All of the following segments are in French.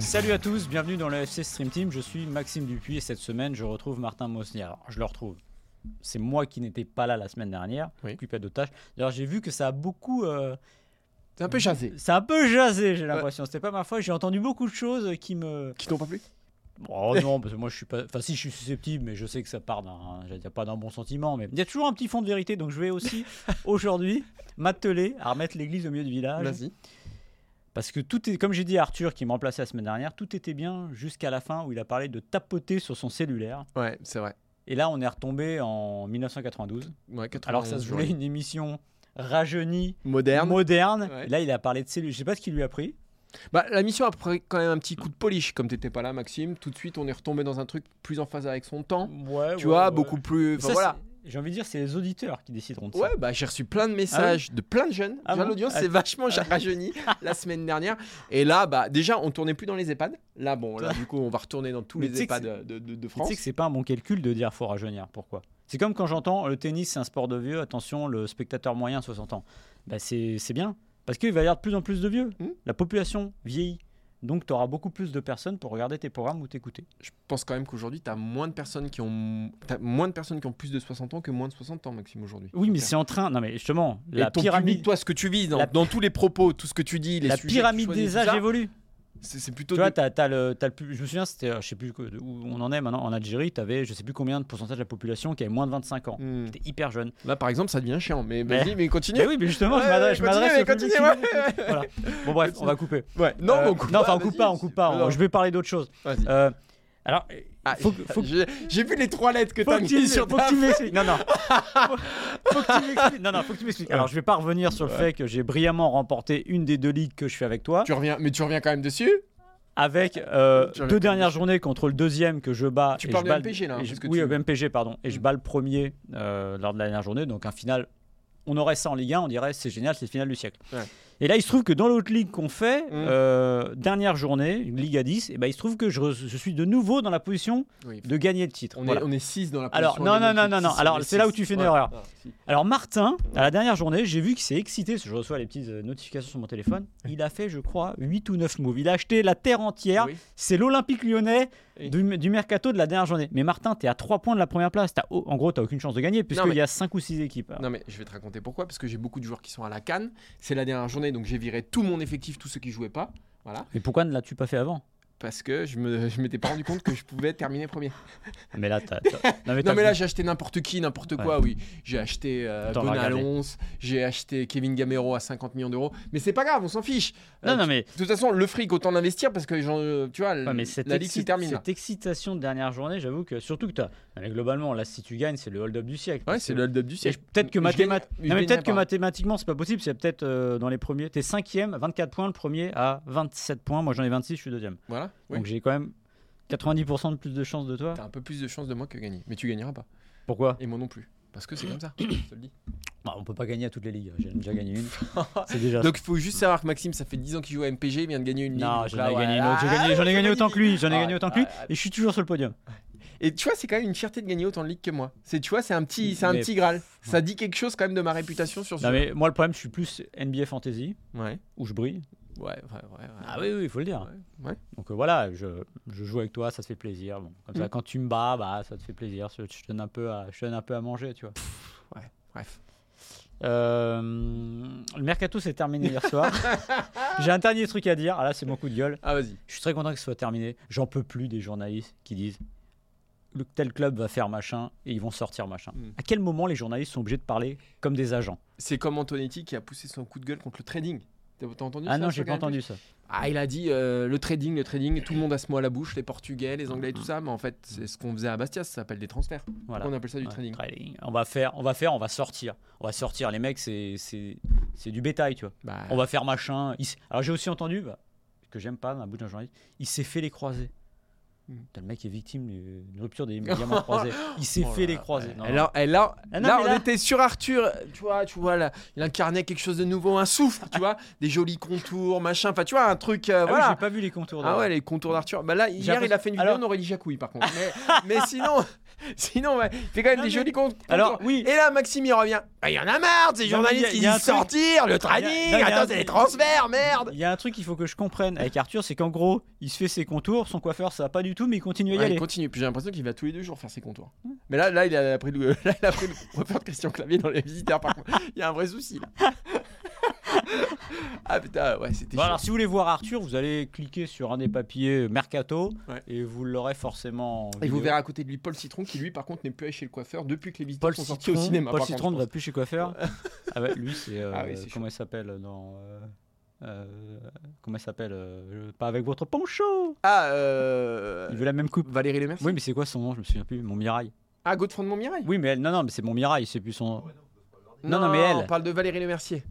Salut à tous, bienvenue dans le FC Stream Team. Je suis Maxime Dupuis et cette semaine, je retrouve Martin Mosnier. Alors, je le retrouve. C'est moi qui n'étais pas là la semaine dernière, Oui. occupé d'autres tâches. D'ailleurs, j'ai vu que ça a beaucoup. euh, C'est un peu jasé. ça a un peu jasé, j'ai l'impression. C'était pas ma foi. J'ai entendu beaucoup de choses qui me. Qui t'ont pas plu? Oh non, parce que moi je suis pas. Enfin, si je suis susceptible, mais je sais que ça part d'un. Pas d'un bon sentiment, mais il y a toujours un petit fond de vérité. Donc je vais aussi aujourd'hui m'atteler à remettre l'église au milieu du village. Vas-y. Parce que tout est, comme j'ai dit à Arthur qui m'a remplacé la semaine dernière, tout était bien jusqu'à la fin où il a parlé de tapoter sur son cellulaire. Ouais, c'est vrai. Et là, on est retombé en 1992. Ouais, 91, Alors que ça se voulait ouais. une émission rajeunie, moderne. moderne. Ouais. Là, il a parlé de cellulaire. Je sais pas ce qu'il lui a pris. Bah, la mission a pris quand même un petit coup de polish, comme t'étais pas là, Maxime. Tout de suite, on est retombé dans un truc plus en phase avec son temps. Ouais, tu vois, beaucoup plus. Enfin, Ça, voilà. c'est- J'ai envie de dire, c'est les auditeurs qui décideront de ça. Ouais, bah j'ai reçu plein de messages de plein de jeunes. Ah bon L'audience Ah. s'est vachement rajeuni la semaine dernière. Et là, bah déjà, on tournait plus dans les EHPAD. Là, bon, là, du coup, on va retourner dans tous Mais les EHPAD de, de- de Tu France. sais que c'est pas un bon calcul de dire faut rajeunir. Pourquoi? C'est comme quand j'entends le tennis, c'est un sport de vieux. Attention, le spectateur moyen, 60 ans. Bah, c'est c'est bien. Parce qu'il va y avoir de plus en plus de vieux. Hmm. La population vieillit. Donc, tu auras beaucoup plus de personnes pour regarder tes programmes ou t'écouter. Je pense quand même qu'aujourd'hui, t'as moins de personnes qui ont, moins de personnes qui ont plus de 60 ans que moins de 60 ans, Maxime, aujourd'hui. Oui, mais c'est en train. Non, mais justement, Et la ton pyramide, public, toi, ce que tu vis dans, La- dans tous les propos, tout ce que tu dis, les la tu pyramide des âges évolue. C'est plutôt. Tu vois, de- t'as, t'as le, t'as le je me souviens, c'était, euh, je sais plus où on en est maintenant, en Algérie, tu avais je sais plus combien de pourcentage de la population qui avait moins de 25 ans. Hmm. C'était hyper jeune. Là, par exemple, ça devient chiant. Mais vas-y, mais continue. Mais oui, mais justement, je Ouais, m'adresse, je m'adresse mais continue, qui- ouais. Voilà. Bon, bref, on va couper. Ouais. Non, Euh, on coupe non, pas, enfin, on coupe pas, on coupe pas. Je vais parler d'autre chose. Vas-y. Euh, alors, Ah, faut faut j'ai- vu les trois lettres que t'as mis sur faut ta que tu m'expliques. Non, non. Faut, faut que tu m'expliques. Non, non, faut que tu m'expliques. Alors, je vais pas revenir sur le fait que j'ai brillamment remporté une des deux ligues que je fais avec toi, Tu reviens, mais tu reviens quand même dessus? avec euh, deux dernières journées contre le deuxième que je bats. Tu et parles je de MPG, là, hein, je- que Oui, tu- au MPG, pardon. Et je Mm. bats le premier euh, lors de la dernière journée. Donc, un final. On aurait ça en Ligue 1, on dirait c'est génial, c'est le final du siècle. Ouais. Et là, il se trouve que dans l'autre ligue qu'on fait, Mm. euh, dernière journée, une ligue à 10, et ben, il se trouve que je, suis de nouveau dans la position Oui. de gagner le titre. On Voilà. est, on est 6 dans la Alors, position. non, gagner non, non, titre. non, Six, alors, c'est là où tu fais une Ouais. erreur. Ah, si. Alors Martin, à la dernière journée, j'ai vu qu'il s'est excité, parce que je reçois les petites euh, notifications sur mon téléphone. Il a fait, je crois, 8 ou 9 moves. Il a acheté la terre entière. Oui. C'est l'Olympique lyonnais Oui. du, du mercato de la dernière journée. Mais Martin, t'es à 3 points de la première place. Oh, en gros, t'as aucune chance de gagner, puisqu'il mais- y a 5 ou 6 équipes. Non mais je vais te raconter pourquoi parce que j'ai beaucoup de joueurs qui sont à la canne. C'est la dernière journée donc j'ai viré tout mon effectif, tous ceux qui jouaient pas. Voilà. Mais pourquoi ne l'as-tu pas fait avant? Parce que je me je m'étais pas rendu compte que je pouvais terminer premier. Mais là, t'as. t'as- Non, mais, Non t'as- mais là j'ai acheté n'importe qui, n'importe quoi, oui. J'ai acheté euh, Attends, on va regarder. Alonso, j'ai acheté Kevin Gamero à 50 millions d'euros. Mais c'est pas grave, on s'en fiche. Non, Euh, non, mais. De toute façon, le fric, autant l'investir parce que j'en, euh, tu vois, Ouais, mais cette, la ligue se excit- termine. là. cette excitation de dernière journée, j'avoue que surtout que t'as. non, mais globalement, là, si tu gagnes, c'est le hold-up du siècle. Ouais, c'est que- le hold-up du Et siècle. Peut-être que, je gagne- mathémat- mais non, peut-être que mathématiquement, c'est pas possible. C'est peut-être euh, dans les premiers. T'es cinquième, 24 points, le premier à 27 points. Moi, j'en ai 26, je suis deuxième. Voilà. Oui. Donc j'ai quand même 90% de plus de chances de toi. T'as un peu plus de chances de moi que gagner. Mais tu gagneras pas. Pourquoi? Et moi non plus. Parce que c'est comme ça. je te le dis. Bah, On peut pas gagner à toutes les ligues. J'ai déjà gagné une. C'est déjà. Donc il faut juste savoir que Maxime, ça fait 10 ans qu'il joue à MPG, il vient de gagner une ligue. non, j'en ai ouais, gagné une autre. Gagné- J'en ai gagné autant que lui. J'en ai Ah, gagné autant que lui. ah, Et je suis toujours sur le podium. Et tu vois, c'est quand même une fierté de gagner autant de ligues que moi. C'est, tu vois, c'est un petit, c'est un Mais- petit graal. Ça dit quelque chose quand même de ma réputation sur ce Non, jeu. mais moi, le problème, je suis plus NBA Fantasy Ouais, où je brille. Ouais, ouais, ouais. ouais. Ah oui, oui, il faut le dire. Ouais, ouais. Donc euh, voilà, je, je joue avec toi, ça se fait plaisir. Bon, comme ça, Mm. quand tu me bats, bah, ça te fait plaisir. Je, je te donne un peu à, je te donne un peu à manger, tu vois. Bref. Euh, le mercato s'est terminé hier soir. J'ai un dernier truc à dire. Ah là, c'est mon coup de gueule. Ah, vas-y. Je suis très content que ce soit terminé. J'en peux plus des journalistes qui disent le tel club va faire machin et ils vont sortir machin. Mm. À quel moment les journalistes sont obligés de parler comme des agents? C'est comme Antonetti qui a poussé son coup de gueule contre le trading. T'as entendu Ah ça non, j'ai pas entendu ça. Ah, il a dit euh, le trading, le trading, tout le monde a ce mot à la bouche, les Portugais, les Anglais et tout ça, mais en fait, c'est ce qu'on faisait à Bastia, ça s'appelle des transferts. Voilà. Pourquoi on appelle ça du trading trading. On va faire, on va faire, on va sortir. On va sortir. Les mecs, c'est du bétail, tu vois. Bah, On va faire machin. Il Alors j'ai aussi entendu, bah, que j'aime pas dans la bouche d'un journaliste, il s'est fait les croiser. Putain, Le mec est victime d'une rupture des diamants croisés. Il s'est Oh fait là les ouais. Non, là, et là, Ah non, là, mais on là- était sur Arthur, tu vois, tu vois là, il incarnait quelque chose de nouveau, un souffle, tu vois, des jolis contours, machin, enfin tu vois, un truc, euh, Ah oui, voilà. j'ai pas vu les contours. Ah ouais, les contours d'Arthur. Bah là, hier, il a fait une vidéo, Alors- on aurait dit Jacouille par contre. Mais, mais sinon, sinon, ouais, il fait quand même des jolis contours. Alors oui. Et là, Maxime, il revient. Ah, Il y en a marre de ces Non, mais il y journalistes a- qui il y a disent un truc- sortir, le non, trading, il y a un attends, c'est truc- des transferts, merde. Il y a un truc qu'il faut que je comprenne avec Arthur, c'est qu'en gros, il se fait ses contours, son coiffeur ça va pas du tout, mais il continue à y Ouais, aller. il continue. Puis j'ai l'impression qu'il va tous les deux jours faire ses contours. Mais là, là, il a pris le, là, il a pris le coiffeur de Christian Clavier dans les visiteurs. Par contre, il y a un vrai souci là. ah putain, ouais, c'était Bon, chaud. alors si vous voulez voir Arthur, vous allez cliquer sur un des papiers Mercato Ouais. et vous l'aurez forcément. en Et vous verrez à côté de lui Paul Citron qui lui par contre n'est plus allé chez le coiffeur depuis que les visiteurs Paul sont sortis Citron, au cinéma. Paul Citron ne va plus chez coiffeur. ah ouais, lui c'est euh, Ah oui, c'est comment il s'appelle dans euh, euh, comment il s'appelle euh, pas avec votre poncho. Ah, euh... Il veut la même coupe. Valérie Lemercier. Oui, mais c'est quoi son nom? Je me souviens plus. Montmirail. Ah, Godefroy de Montmirail? Oui, mais elle, non, non, mais c'est Montmirail, c'est plus son. Non, non, mais elle. On parle de Valérie Lemercier.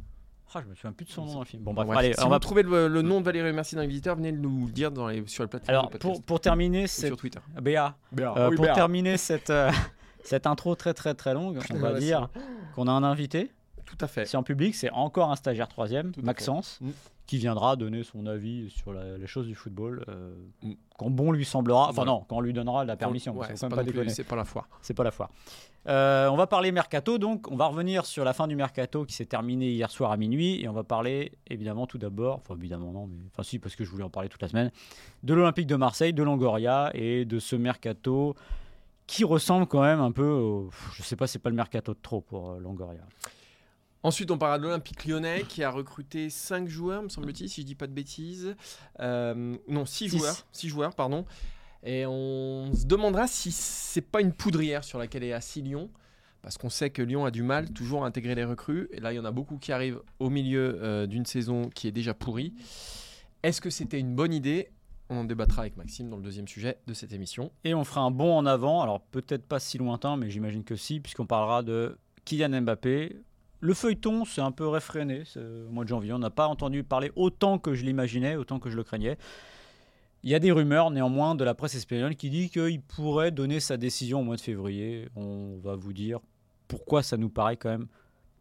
Ah, je me souviens plus de son nom dans le film. Bon, bref, Bref, allez, si on va. trouvez le, le nom de Valérie Lemercier dans les visiteurs, venez nous le dire dans les, sur les plateformes. Alors de pour, pour terminer cette sur Twitter. BA, Euh, pour terminer cette, euh, cette intro très très très longue, on va Ouais, dire qu'on a un invité. Tout à fait. C'est en public, c'est encore un stagiaire troisième, Maxence. Mm. qui viendra donner son avis sur la- les choses du football euh, Mm. quand bon lui semblera. Enfin Voilà. non, quand on lui donnera la permission. Ouais, c'est pas, pas pas la foire. C'est pas la foire. Euh, on va parler mercato, donc on va revenir sur la fin du mercato qui s'est terminé hier soir à minuit et on va parler évidemment tout d'abord, enfin évidemment non, mais enfin si parce que je voulais en parler toute la semaine, de l'Olympique de Marseille, de Longoria et de ce mercato qui ressemble quand même un peu, au, je sais pas, c'est pas le mercato de trop pour euh, Longoria. Ensuite, on parlera de l'Olympique lyonnais qui a recruté 5 joueurs, me semble-t-il, si je dis pas de bêtises. Euh, non, 6 Six. joueurs. 6 joueurs, pardon. Et on se demandera si c'est pas une poudrière sur laquelle est assis Lyon. Parce qu'on sait que Lyon a du mal toujours à intégrer les recrues. Et là, il y en a beaucoup qui arrivent au milieu euh, d'une saison qui est déjà pourrie. Est-ce que c'était une bonne idée? On en débattra avec Maxime dans le deuxième sujet de cette émission. Et on fera un bond en avant, alors peut-être pas si lointain, mais j'imagine que si, puisqu'on parlera de Kylian Mbappé. Le feuilleton, c'est un peu réfréné c'est au mois de janvier. On n'a pas entendu parler autant que je l'imaginais, autant que je le craignais. Il y a des rumeurs néanmoins de la presse espagnole qui dit qu'il pourrait donner sa décision au mois de février. On va vous dire pourquoi ça nous paraît quand même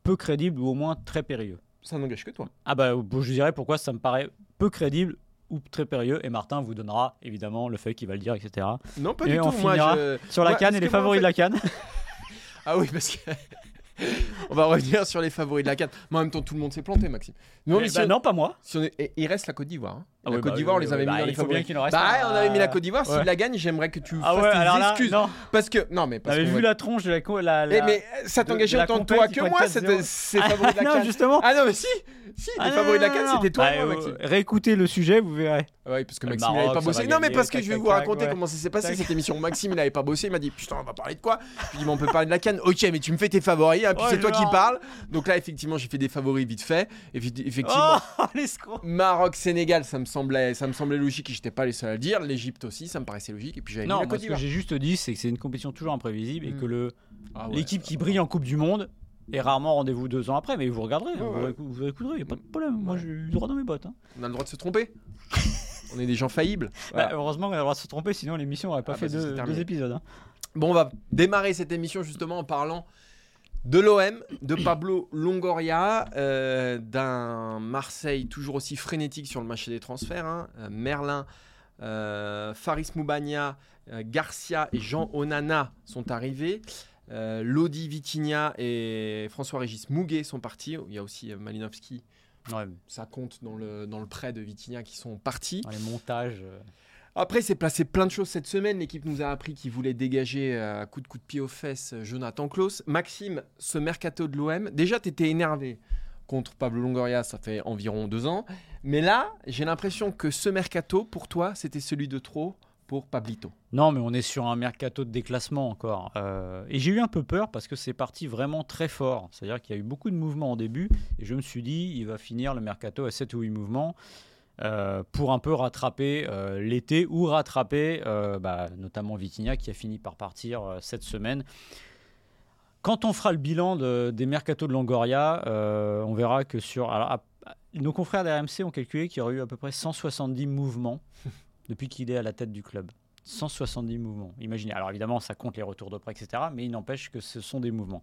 peu crédible ou au moins très périlleux. Ça n'engage que toi. Ah bah je dirais pourquoi ça me paraît peu crédible ou très périlleux et Martin vous donnera évidemment le fait qu'il va le dire, etc. Non, pas Et du on tout. Moi, finira je- Sur la canne et les en favoris fait- de la canne. Ah oui, parce que. on va revenir sur les favoris de la canne. Mais en même temps, tout le monde s'est planté, Maxime. Non, mais Eh si bah on- non, pas moi. si on est- et il reste la Côte d'Ivoire. hein. Ah la oui, Côte bah d'Ivoire, on les avait bah, mis dans les il faut bien favoris. qu'il en reste Bah, un. on avait mis la Côte d'Ivoire. Ouais. S'il la gagne, j'aimerais que tu Ah fasses ouais, alors là, excuses. non. Parce que. Non, mais parce T'avais vu la tronche de la. co- la, Eh, la- mais ça de- t'engageait de autant compète, toi que moi, 4-0. c'était- ces favoris de la non, justement. Ah non, mais si Si, Ah les favoris de la non. c'était toi Bah, euh, Maxime. Réécoutez le sujet, vous verrez. Ah Oui, parce que Maxime il Maroc, n'avait pas ça bossé. Non, mais parce que je vais vous raconter comment ça s'est passé cette émission. Maxime il n'avait pas bossé, il m'a dit Putain, on va parler de quoi? Je lui dis Mais on peut parler de la canne. Ok, mais tu me fais tes favoris, hein, puis Ouais, c'est toi qui parles. Donc là, effectivement, j'ai fait des favoris vite fait. Effectivement, Oh, l'escroc. Maroc-Sénégal, ça me semblait, ça me semblait logique et j'étais pas les seuls à le dire. L'Égypte aussi, ça me paraissait logique. Et puis j'avais mis Non, la moi, ce que j'ai juste dit, c'est que c'est une compétition toujours imprévisible et Mm. que le Ah ouais. l'équipe qui brille en Coupe du Monde est rarement au rendez-vous deux ans après. Mais vous regarderez, Ouais, vous, ouais. récou- vous écouterez, il n'y a pas de problème. Moi, j'ai eu le droit dans mes bottes. hein. On a le droit de se tromper. on est des gens faillibles. Voilà. Bah, heureusement qu'on a le droit de se tromper, sinon l'émission n'aurait pas Ah, fait bah, deux, deux épisodes. hein. Bon, on va démarrer cette émission justement en parlant de l'OM, de Pablo Longoria, euh, d'un Marseille toujours aussi frénétique sur le marché des transferts. hein. Euh, Merlin, euh, Faris Moubania, euh, Garcia et Jean Onana sont arrivés. Lodi Vitinha et François-Régis Mouguet sont partis. Il y a aussi Malinowski, Ouais, ça compte dans le, dans le prêt de Vitinha qui sont partis. dans les montages. Euh, Après, c'est placé plein de choses cette semaine. L'équipe nous a appris qu'il voulait dégager euh, à coup de de pied aux fesses euh, Jonathan Klaus. Maxime, ce mercato de l'OM, déjà, tu étais énervé contre Pablo Longoria, ça fait environ deux ans. Mais là, j'ai l'impression que ce mercato, pour toi, c'était celui de trop pour Pablito. Non, mais on est sur un mercato de déclassement encore. Euh, et j'ai eu un peu peur parce que c'est parti vraiment très fort. C'est-à-dire qu'il y a eu beaucoup de mouvements au début. Et je me suis dit, il va finir le mercato à 7 ou 8 mouvements. Euh, pour un peu rattraper euh, l'été ou rattraper bah, notamment Vitinha qui a fini par partir cette semaine. Quand on fera le bilan des mercatos de Longoria, on verra que sur. Alors, nos confrères d'RMC ont calculé qu'il y aurait eu à peu près 170 mouvements depuis qu'il est à la tête du club. 170 mouvements. Imaginez. Alors évidemment, ça compte les retours de prêt, etc. Mais il n'empêche que ce sont des mouvements.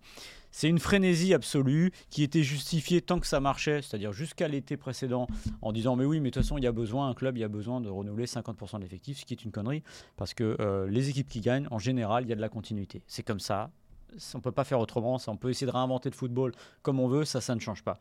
C'est une frénésie absolue qui était justifiée tant que ça marchait, c'est-à-dire jusqu'à l'été précédent, en disant mais oui, mais de toute façon, il y a besoin, un club, il y a besoin de renouveler 50% de l'effectif, ce qui est une connerie, parce que euh, les équipes qui gagnent, en général, il y a de la continuité. C'est comme ça. On ne peut pas faire autrement. On peut essayer de réinventer le football comme on veut, ça, ça ne change pas.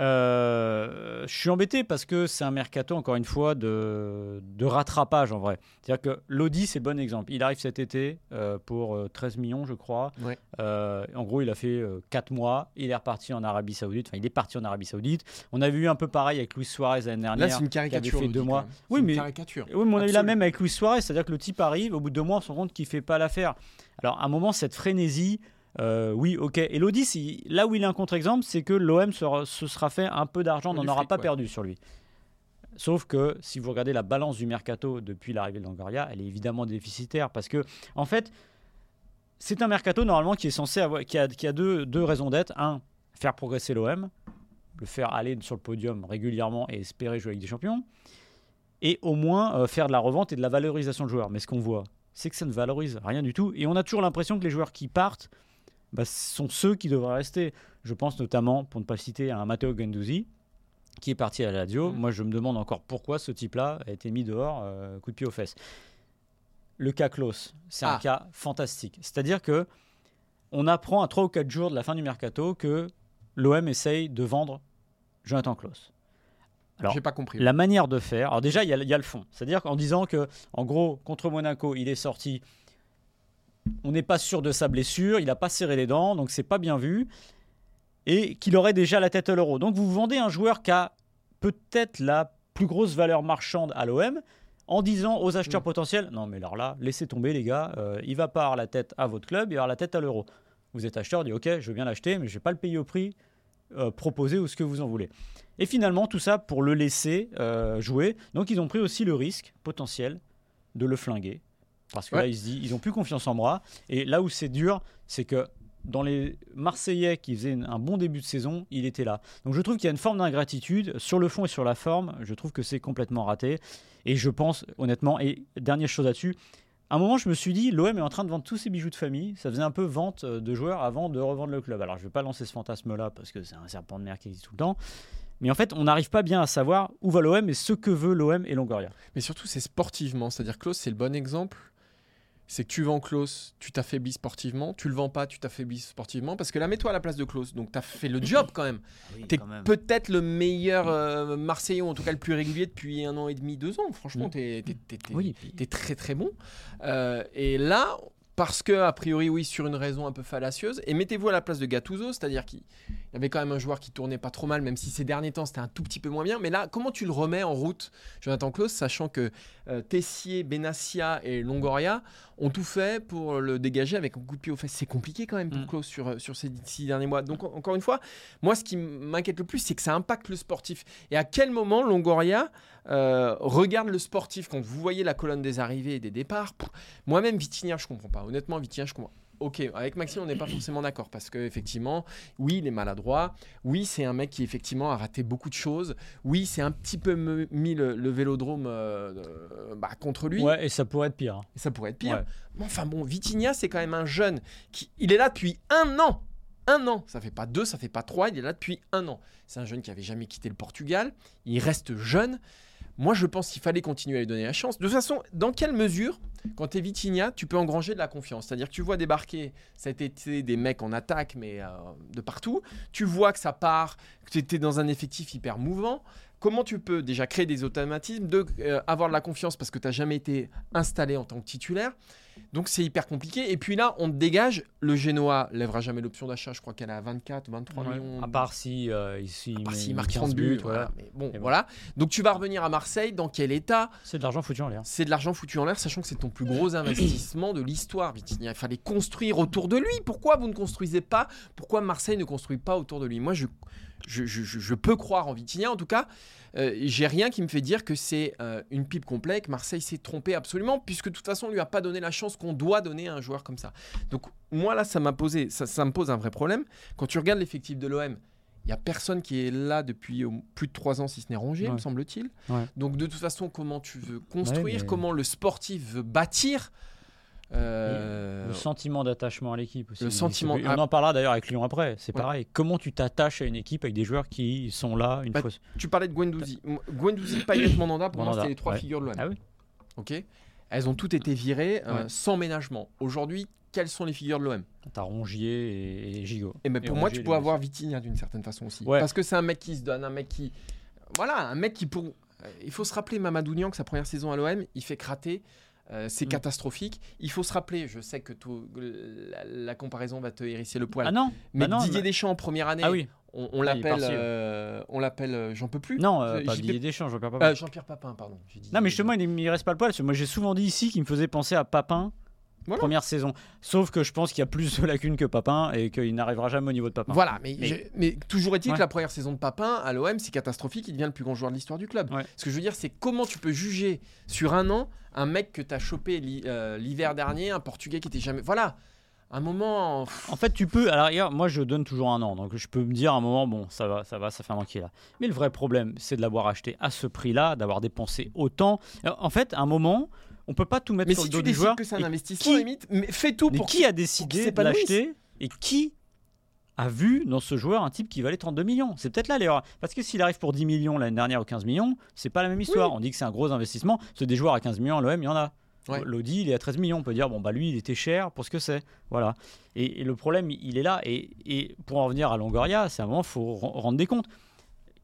Euh, je suis embêté parce que c'est un mercato, encore une fois, de, de rattrapage en vrai. C'est-à-dire que l'Audi, c'est bon exemple. Il arrive cet été euh, pour 13 euh, millions, je crois. en gros, il a fait 4 mois. Il est reparti en Arabie Saoudite. Enfin, il est parti en Arabie Saoudite. On a vu un peu pareil avec Luis Suarez l'année dernière. Là, c'est une caricature. Qui fait deux mois. Oui, mais, caricature. Oui, mais on a eu la même avec Luis Suarez. C'est-à-dire que le type arrive, au bout de deux mois, on se rend compte qu'il fait pas l'affaire. Alors, à un moment, cette frénésie. Euh, oui, ok. Et l'Audi, là où il est un contre-exemple, c'est que l'OM se, sera fait un peu d'argent, n'en aura pas perdu sur lui. Sauf que si vous regardez la balance du mercato depuis l'arrivée de Langoria, elle est évidemment déficitaire parce que, en fait, c'est un mercato normalement qui est censé avoir, qui a, deux, deux raisons d'être. Un, faire progresser l'OM, le faire aller sur le podium régulièrement et espérer jouer avec des champions, et au moins euh, faire de la revente et de la valorisation de joueurs. Mais ce qu'on voit, c'est que ça ne valorise rien du tout. Et on a toujours l'impression que les joueurs qui partent bah, sont ceux qui devraient rester. Je pense notamment, pour ne pas citer, à un Matteo Ganduzzi, qui est parti à la Lazio. Mm. Moi, je me demande encore pourquoi ce type-là a été mis dehors, euh, coup de pied aux fesses. Le cas Klaus, c'est un ah. cas fantastique. C'est-à-dire que on apprend à 3 ou 4 jours de la fin du mercato que l'OM essaye de vendre Jonathan Klaus. Alors, pas compris. La manière de faire. Alors déjà, il y, y, a le fond. C'est-à-dire qu'en disant que, en gros, contre Monaco, il est sorti on n'est pas sûr de sa blessure, il n'a pas serré les dents, donc c'est pas bien vu, et qu'il aurait déjà la tête à l'euro. Donc vous vendez un joueur qui a peut-être la plus grosse valeur marchande à l'OM en disant aux acheteurs mm. potentiels non mais alors là laissez tomber les gars, euh, il va pas avoir la tête à votre club, il va avoir la tête à l'euro. Vous êtes acheteur, dit ok je veux bien l'acheter mais je vais pas le payer au prix euh, proposé ou ce que vous en voulez. Et finalement tout ça pour le laisser euh, jouer. Donc ils ont pris aussi le risque potentiel de le flinguer parce que là, ils se disent, ils ont plus confiance en moi. Et là où c'est dur, c'est que dans les Marseillais qui faisaient un bon début de saison, il était là. Donc je trouve qu'il y a une forme d'ingratitude sur le fond et sur la forme. Je trouve que c'est complètement raté. Et je pense, honnêtement, et dernière chose là-dessus, à un moment, je me suis dit, l'OM est en train de vendre tous ses bijoux de famille. Ça faisait un peu vente de joueurs avant de revendre le club. Alors, je ne vais pas lancer ce fantasme-là parce que c'est un serpent de mer qui existe tout le temps. Mais en fait, on n'arrive pas bien à savoir où va l'OM et ce que veut l'OM et Longoria. Mais surtout, c'est sportivement. C'est-à-dire, Klaus, c'est le bon exemple c'est que tu vends Klaus, tu t'affaiblis sportivement. Tu le vends pas, tu t'affaiblis sportivement. Parce que là, mets-toi à la place de Klaus. Donc, tu as fait le job quand même. Ah tu es peut-être le meilleur euh, Marseillais, ou en tout cas le plus régulier depuis un an et demi, deux ans. Franchement, tu es, très très bon. Euh, et là, parce que, a priori, oui, sur une raison un peu fallacieuse. Et mettez-vous à la place de Gattuso, c'est-à-dire qu'il y avait quand même un joueur qui tournait pas trop mal, même si ces derniers temps c'était un tout petit peu moins bien. Mais là, comment tu le remets en route, Jonathan Klaus, sachant que euh, Tessier, Benassia et Longoria ont tout fait pour le dégager avec un coup de pied aux fesses. C'est compliqué quand même pour mm. Klaus sur, euh, sur ces six derniers mois. Donc, encore une fois, moi, ce qui m'inquiète le plus, c'est que ça impacte le sportif. Et à quel moment Longoria euh, regarde le sportif? Quand vous voyez la colonne des arrivées et des départs Moi-même, Vitinha, je comprends pas. Honnêtement, Vitinha, je comprends ok, avec Maxime, on n'est pas forcément d'accord parce qu'effectivement, oui, il est maladroit. Oui, c'est un mec qui effectivement a raté beaucoup de choses. Oui, c'est un petit peu mis le, vélodrome euh, bah, contre lui. Ouais, et ça pourrait être pire. Et ça pourrait être pire. enfin bon, Vitinha, c'est quand même un jeune qui, il est là depuis un an. Un an, ça fait pas deux, ça fait pas trois, il est là depuis un an. C'est un jeune qui avait jamais quitté le Portugal, il reste jeune. Moi, je pense qu'il fallait continuer à lui donner la chance. De toute façon, dans quelle mesure, quand tu es Vitinha, tu peux engranger de la confiance? C'est-à-dire que tu vois débarquer cet été des mecs en attaque, mais euh, de partout. Tu vois que ça part, que tu étais dans un effectif hyper mouvant. Comment tu peux déjà créer des automatismes, euh, avoir de la confiance parce que tu n'as jamais été installé en tant que titulaire? Donc c'est hyper compliqué. Et puis là, on te dégage. Le Genoa lèvera jamais l'option d'achat. Je crois qu'elle à 24, 23 Ouais. millions. À part si, euh, ici, À part il s'il met marque 15 30 buts. voilà. voilà. Mais bon, voilà. Donc tu vas revenir à Marseille. Dans quel état? C'est de l'argent foutu en l'air. C'est de l'argent foutu en l'air, sachant que c'est ton plus gros investissement de l'histoire, Vitinha. Il fallait construire autour de lui. Pourquoi vous ne construisez pas? Pourquoi Marseille ne construit pas autour de lui? Moi, je, je, je- peux croire en Vitinha. En tout cas, euh, j'ai rien qui me fait dire que c'est euh, une pipe complète. Marseille s'est trompé absolument, puisque de toute façon, on lui a pas donné la chance qu'on doit donner à un joueur comme ça. Donc moi là, ça m'a posé, ça, ça me pose un vrai problème. Quand tu regardes l'effectif de l'OM. Il n'y a personne qui est là depuis plus de trois ans, si ce n'est Rongier, Ouais. me semble-t-il. Ouais. Donc de toute façon, comment tu veux construire, mais- comment le sportif veut bâtir euh, Le sentiment d'attachement à l'équipe aussi. le sentiment- on en parlera d'ailleurs avec Lyon après. C'est Ouais. pareil. Comment tu t'attaches à une équipe avec des joueurs qui sont là une Bah, fois. Tu parlais de Guendouzi. M- Guendouzi, Payet, Mandanda, pour moi, c'était les trois ouais. figures de l'OM. Ah oui. Ok Elles ont toutes été virées euh, Ouais. sans ménagement. Aujourd'hui, quelles sont les figures de l'OM T'as Rongier et, et Gigot. Et ben Et pour moi, Rongier, tu peux avoir Vitinha d'une certaine façon aussi. Ouais. Parce que c'est un mec qui se donne, un mec qui. Voilà, un mec qui pour. euh, Il faut se rappeler Mamadou Niang, sa première saison à l'OM, il fait crater. euh, c'est Mm. catastrophique. Il faut se rappeler, je sais que tout- la, la comparaison va te hérisser le poil. Ah non mais bah non, Didier mais- Deschamps en première année, Ah oui. On, on Ah, il est l'appelle, ouais. euh, on l'appelle, euh, j'en peux plus. Non, euh, Euh, pas Didier Deschamps, Jean-Pierre Papin. Euh, Jean-Pierre Papin, pardon. dit non, mais justement, il, il reste pas le poil. parce que moi, j'ai souvent dit ici qu'il me faisait penser à Papin. Voilà. Première saison. Sauf que je pense qu'il y a plus de lacunes que Papin et qu'il n'arrivera jamais au niveau de Papin. Voilà, mais, Mais- je- mais toujours est-il Ouais. que la première saison de Papin à l'OM, c'est catastrophique. Il devient le plus grand joueur de l'histoire du club. Ouais. Ce que je veux dire, c'est comment tu peux juger sur un an un mec que tu as chopé l'hi- euh, l'hiver dernier, un Portugais qui était jamais. Voilà, un moment. En fait, tu peux. À l'arrière, moi, je donne toujours un an. Donc, je peux me dire à un moment, bon, ça va, ça va, ça fait un an qu'il est là. Mais le vrai problème, c'est de l'avoir acheté à ce prix-là, d'avoir dépensé autant. En fait, à un moment, on peut pas tout mettre Mais sur si le dos tu du décides joueur. que c'est un investissement, qui- limite, mais fais tout Mais pour qui a décidé de l'acheter et qui a vu dans ce joueur un type qui valait 32 millions? C'est peut-être là l'erreur. Parce que s'il arrive pour 10 millions l'année dernière ou 15 millions, c'est pas la même histoire. On dit que c'est un gros investissement. C'est des joueurs à 15 millions l'OM, il y en a. Ouais. Lodi, il est à 13 millions. On peut dire, bon, bah lui, il était cher pour ce que c'est. Voilà. Et, et le problème, il est là. Et, et pour en revenir à Longoria, c'est un moment, il faut ren- rendre des comptes.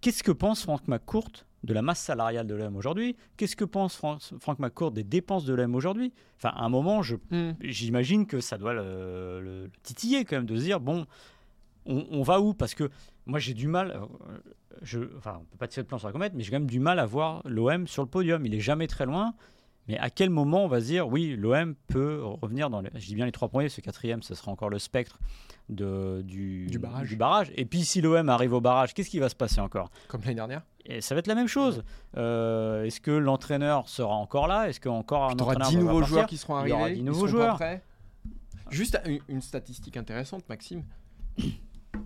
Qu'est-ce que pense Franck McCourt de la masse salariale de l'OM aujourd'hui? Qu'est-ce que pense Fran- Franck McCourt des dépenses de l'OM aujourd'hui? Enfin, à un moment, Hmm. j'imagine que ça doit le, le- le titiller quand même de se dire bon, on, on va où? Parce que moi j'ai du mal, euh, je, enfin on peut pas tirer de plan sur la comète, mais j'ai quand même du mal à voir l'OM sur le podium. Il est jamais très loin. Mais à quel moment on va se dire oui, l'OM peut revenir dans les, je dis bien les trois premiers, ce quatrième, ce sera encore le spectre de, du, Du barrage. barrage. Et puis si l'OM arrive au barrage, qu'est-ce qui va se passer encore? Comme l'année dernière. et ça va être la même chose. Euh, Est-ce que l'entraîneur sera encore là? Est-ce qu'encore un entraîneur 10 va nouveaux partir? joueurs qui seront Il y arrivés. aura 10 ils nouveaux joueurs. Juste une, une statistique intéressante, Maxime.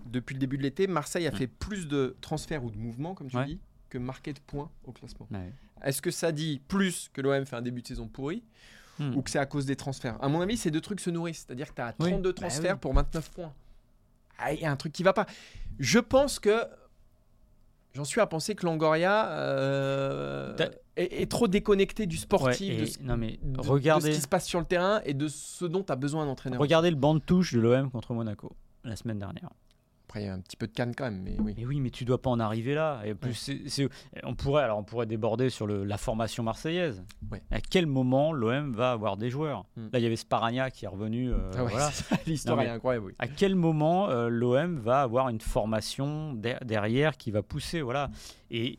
Depuis le début de l'été, Marseille a fait plus de transferts ou de mouvements, comme tu Ouais. dis, que marqué de points au classement. Ouais. Est-ce que ça dit plus que l'OM fait un début de saison pourri Hmm. ou que c'est à cause des transferts? À mon avis, ces deux trucs se nourrissent. C'est-à-dire que tu as Oui. 32 Bah transferts oui. pour 29 points. Ah, Il y a un truc qui va pas. Je pense que. J'en suis à penser que Longoria euh, est, est trop déconnecté du Ouais, sportif, et- de, ce- non mais de- de regardez, ce qui se passe sur le terrain et de ce dont tu as besoin d'entraîneur. regardez le banc de touche de l'OM contre Monaco la semaine dernière. Après, il y a un petit peu de canne quand même, mais oui. Mais oui, mais tu dois pas en arriver là. Et plus, c'est- on pourrait, alors on pourrait déborder sur le- la formation marseillaise. Ouais. À quel moment l'OM va avoir des joueurs? Hmm. Là, il y avait Sparagna qui est revenu. euh, Ah ouais, L'histoire est incroyable, oui. À quel moment euh, l'OM va avoir une formation der- derrière qui va pousser, voilà. Et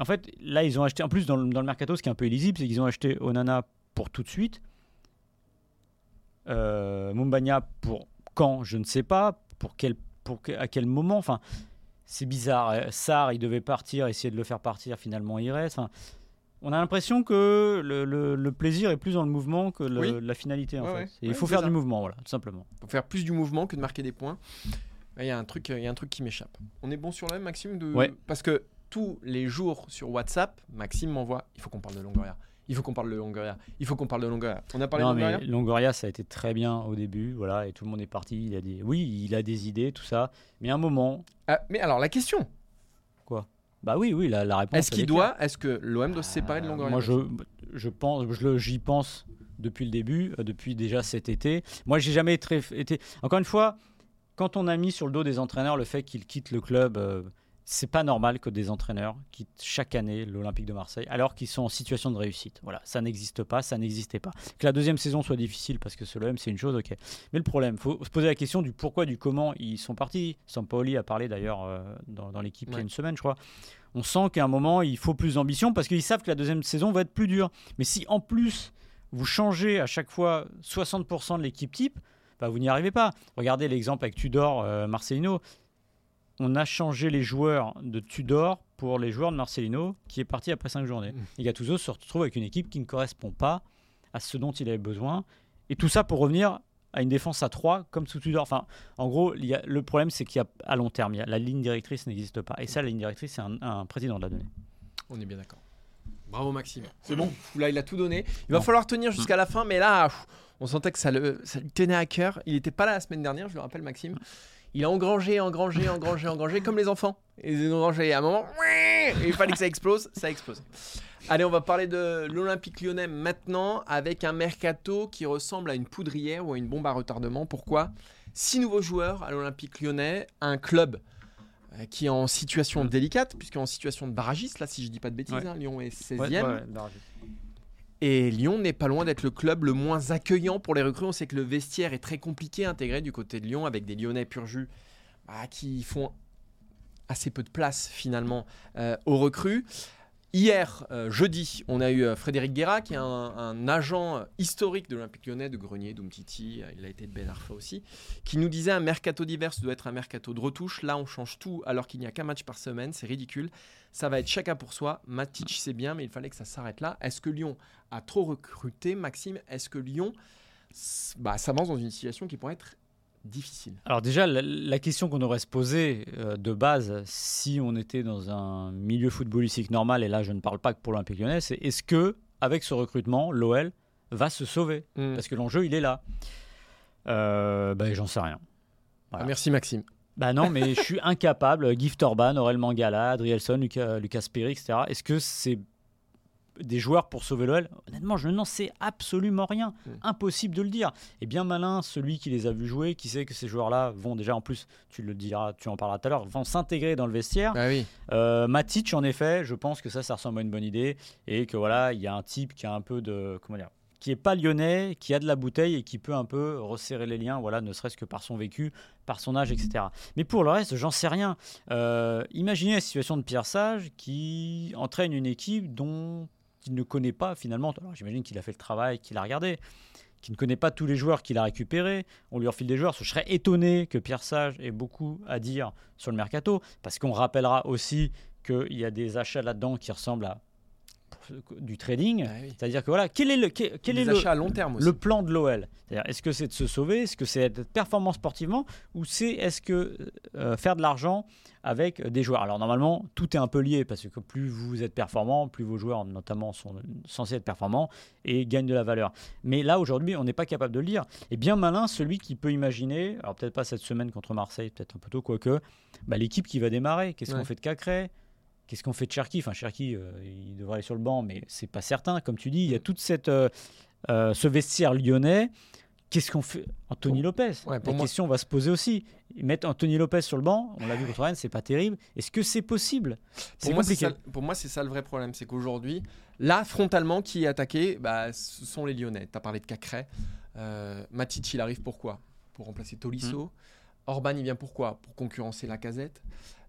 en fait, là, ils ont acheté, en plus dans le, dans le mercato, ce qui est un peu illisible, c'est qu'ils ont acheté Onana pour tout de suite, euh, Mumbagna pour quand, je ne sais pas, pour quel, pour que- à quel moment, enfin, c'est bizarre. Euh, Sarr, il devait partir, essayer de le faire partir, finalement, il reste. Enfin, on a l'impression que le, le- le plaisir est plus dans le mouvement que le- Oui. la finalité, en Ouais, fait. ouais. Il Ouais, faut faire ça. du mouvement, voilà, tout simplement. Faut faire plus du mouvement que de marquer des points. Il y a un truc, il y a un truc qui m'échappe. On est bon sur l'OM, Maxime de... Parce que tous les jours sur WhatsApp, Maxime m'envoie il faut qu'on parle de Longoria. Il faut qu'on parle de Longoria. Il faut qu'on parle de Longoria. On a parlé non, de Longoria mais Longoria, ça a été très bien au début, voilà, et tout le monde est parti. Il a des, oui, il a des idées, tout ça, mais à un moment, Ah, Mais alors, la question bah oui, oui, la, la réponse. est-ce qu'il doit, est-ce que l'OM doit se séparer de Longoria? Moi, je, je pense, j'y pense depuis le début, euh, depuis déjà cet été. Moi, j'ai jamais été. Encore une fois, quand on a mis sur le dos des entraîneurs le fait qu'ils quittent le club, euh, c'est pas normal que des entraîneurs quittent chaque année l'Olympique de Marseille alors qu'ils sont en situation de réussite. Voilà, ça n'existe pas, ça n'existait pas. Que la deuxième saison soit difficile parce que c'est l'OM, c'est une chose, ok. Mais le problème, il faut se poser la question du pourquoi, du comment ils sont partis. Sampaoli a parlé d'ailleurs euh, dans, l'équipe il y a une semaine, je crois. On sent qu'à un moment, il faut plus d'ambition parce qu'ils savent que la deuxième saison va être plus dure. Mais si en plus, vous changez à chaque fois 60% de l'équipe type, bah, vous n'y arrivez pas. Regardez l'exemple avec Tudor, euh, Marcelino on a changé les joueurs de Tudor pour les joueurs de Marcelino, qui est parti après cinq journées. Mmh. Et Gattuso se retrouve avec une équipe qui ne correspond pas à ce dont il avait besoin. Et tout ça pour revenir à une défense à 3 comme sous Tudor. Enfin, en gros, le problème, c'est qu'il y a à long terme, la ligne directrice n'existe pas. Et ça, la ligne directrice, c'est un, président de la donnée. On est bien d'accord. Bravo Maxime. C'est bon, là il a tout donné. Il va falloir tenir jusqu'à la fin, mais là, on sentait que ça, le, ça lui tenait à cœur. Il n'était pas là la semaine dernière, je le rappelle Maxime il a engrangé, engrangé, engrangé, engrangé, comme les enfants. Ils ont engrangé à un moment, il fallait que ça explose, ça explose. Allez, on va parler de l'Olympique lyonnais maintenant avec un mercato qui ressemble à une poudrière ou à une bombe à retardement. Pourquoi? Six nouveaux joueurs à l'Olympique lyonnais, un club euh, qui est en situation délicate, puisqu'en situation de barragiste, là si je dis pas de bêtises, hein, Lyon est 16e. Et Lyon n'est pas loin d'être le club le moins accueillant pour les recrues. On sait que le vestiaire est très compliqué à intégrer du côté de Lyon avec des Lyonnais pur jus bah, qui font assez peu de place finalement euh, aux recrues. Hier, euh, jeudi, on a eu euh, Frédéric Guerra, qui est un, agent historique de l'Olympique lyonnais, de Grenier, d'Umtiti, il a été de Ben Arfa aussi, qui nous disait un mercato divers doit être un mercato de retouche. Là, on change tout alors qu'il n'y a qu'un match par semaine, c'est ridicule. Ça va être chacun pour soi. Matic, c'est bien, mais il fallait que ça s'arrête là. Est-ce que Lyon a trop recruté, Maxime? Est-ce que Lyon bah, s'avance dans une situation qui pourrait être difficile Alors déjà, la, question qu'on aurait se poser euh, de base, si on était dans un milieu footballistique normal, et là je ne parle pas que pour l'Olympique lyonnais, c'est est-ce que avec ce recrutement, l'OL va se sauver? Hmm. Parce que l'enjeu, il est là. Euh, ben, J'en sais rien. Ah, merci Maxime. Bah non, mais je suis incapable. Gift Orban, Aurel Mangala, Adrielson, Lucas, Lucas Perry, etc. Est-ce que c'est des joueurs pour sauver l'OL Honnêtement, je n'en sais absolument rien. Hmm. Impossible de le dire. Et bien malin, celui qui les a vus jouer, qui sait que ces joueurs-là vont déjà, en plus, tu le diras, tu en parleras tout à l'heure, vont s'intégrer dans le vestiaire. Bah oui. Euh, Matic, en effet, je pense que ça, ça ressemble à une bonne idée. Et que voilà, il y a un type qui a un peu de. Comment dire qui est pas lyonnais, qui a de la bouteille et qui peut un peu resserrer les liens, voilà, ne serait-ce que par son vécu, par son âge, etc. Mais pour le reste, j'en sais rien. Euh, imaginez la situation de Pierre Sage qui entraîne une équipe dont qu'il ne connaît pas finalement. Alors j'imagine qu'il a fait le travail, qu'il a regardé, qu'il ne connaît pas tous les joueurs qu'il a récupérés. On lui refile des joueurs. Je serais étonné que Pierre Sage ait beaucoup à dire sur le mercato, parce qu'on rappellera aussi qu'il y a des achats là-dedans qui ressemblent à du trading. Ah C'est-à-dire que voilà, quel est le, quel, est le, à long terme le plan de l'OL Est-ce que c'est de se sauver? Est-ce que c'est être performant sportivement? Ou c'est est-ce que euh, faire de l'argent avec des joueurs? Alors normalement, tout est un peu lié parce que plus vous êtes performant, plus vos joueurs notamment sont censés être performants et gagnent de la valeur. Mais là aujourd'hui, on n'est pas capable de le lire. Et bien malin celui qui peut imaginer, alors peut-être pas cette semaine contre Marseille, peut-être un peu tôt, quoique, bah, l'équipe qui va démarrer. Qu'est-ce qu'on fait de Cacré? Qu'est-ce qu'on fait de Cherki? Enfin, Cherki, euh, il devrait aller sur le banc, mais c'est pas certain. Comme tu dis, il y a toute cette euh, euh, ce vestiaire lyonnais. Qu'est-ce qu'on fait? Anthony Lopez La question va se poser aussi. Mettre Anthony Lopez sur le banc, on l'a vu contre Rennes, c'est pas terrible. Est-ce que c'est possible? C'est compliqué. pour moi, c'est ça le vrai problème. C'est qu'aujourd'hui, là, frontalement, qui est attaqué bah, Ce sont les Lyonnais. Tu as parlé de Cacré. Matic, il arrive pourquoi? Pour remplacer Tolisso. Mmh. Orban, il vient pourquoi? Pour concurrencer la casette.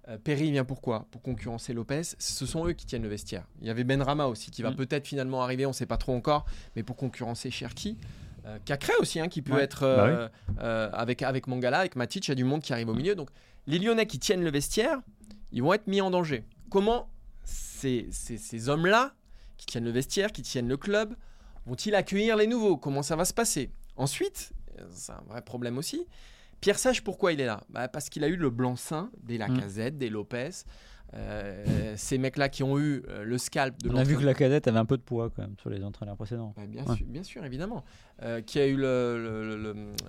Euh, Perry vient pourquoi Pour concurrencer Lopez. Ce sont eux qui tiennent le vestiaire. Il y avait Ben Rama aussi qui va mm. peut-être finalement arriver, on ne sait pas trop encore, mais pour concurrencer Cherki. Euh, Cacré aussi, hein, qui peut être euh, bah avec, avec Mangala, avec Matic, il y a du monde qui arrive au milieu. Donc les Lyonnais qui tiennent le vestiaire, ils vont être mis en danger. Comment ces, ces hommes-là, qui tiennent le vestiaire, qui tiennent le club, vont-ils accueillir les nouveaux? Comment ça va se passer? Ensuite, c'est un vrai problème aussi, Pierre Sage, pourquoi il est là bah, Parce qu'il a eu le blanc-seing des Lacazette, mm. des Lopez. Euh, ces mecs-là qui ont eu euh, le scalp de On a vu que la cadette avait un peu de poids quand même sur les entraîneurs précédents. Bah, bien, sûr, bien, sûr, évidemment. Euh, qui a eu le,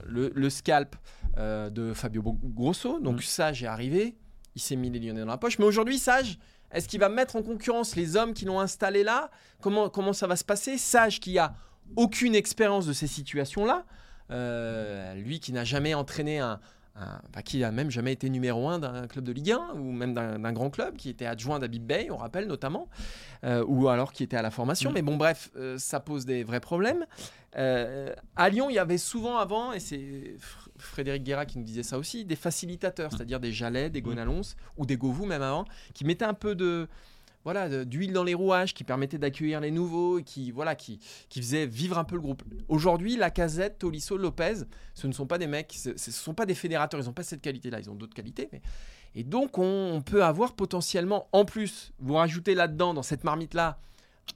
le, le, scalp de Fabio Grosso. Donc mm. Sage est arrivé, il s'est mis les Lyonnais dans la poche. Mais aujourd'hui, Sage, est-ce qu'il va mettre en concurrence les hommes qui l'ont installé là? Comment, comment ça va se passer? Sage qui a aucune expérience de ces situations-là. Euh, lui qui n'a jamais entraîné un, un- enfin, qui a même jamais été numéro un d'un club de Ligue 1 ou même d'un grand club, qui était adjoint d'Abib Bey, on rappelle notamment, euh, ou alors qui était à la formation. Mm. Mais bon, bref, euh, ça pose des vrais problèmes. À Lyon, il y avait souvent avant, et c'est Fr- Frédéric Guerra qui nous disait ça aussi, des facilitateurs, c'est-à-dire des Jalais, des Gonalons ou des Govou même avant, qui mettaient un peu de voilà d'huile dans les rouages, qui permettaient d'accueillir les nouveaux, et qui voilà qui qui faisaient vivre un peu le groupe. Aujourd'hui, Lacazette, Tolisso, Lopez, ce ne sont pas des mecs, ce ne sont pas des fédérateurs, ils n'ont pas cette qualité-là, ils ont d'autres qualités. Et donc, on, peut avoir potentiellement, en plus, vous rajoutez là-dedans, dans cette marmite-là,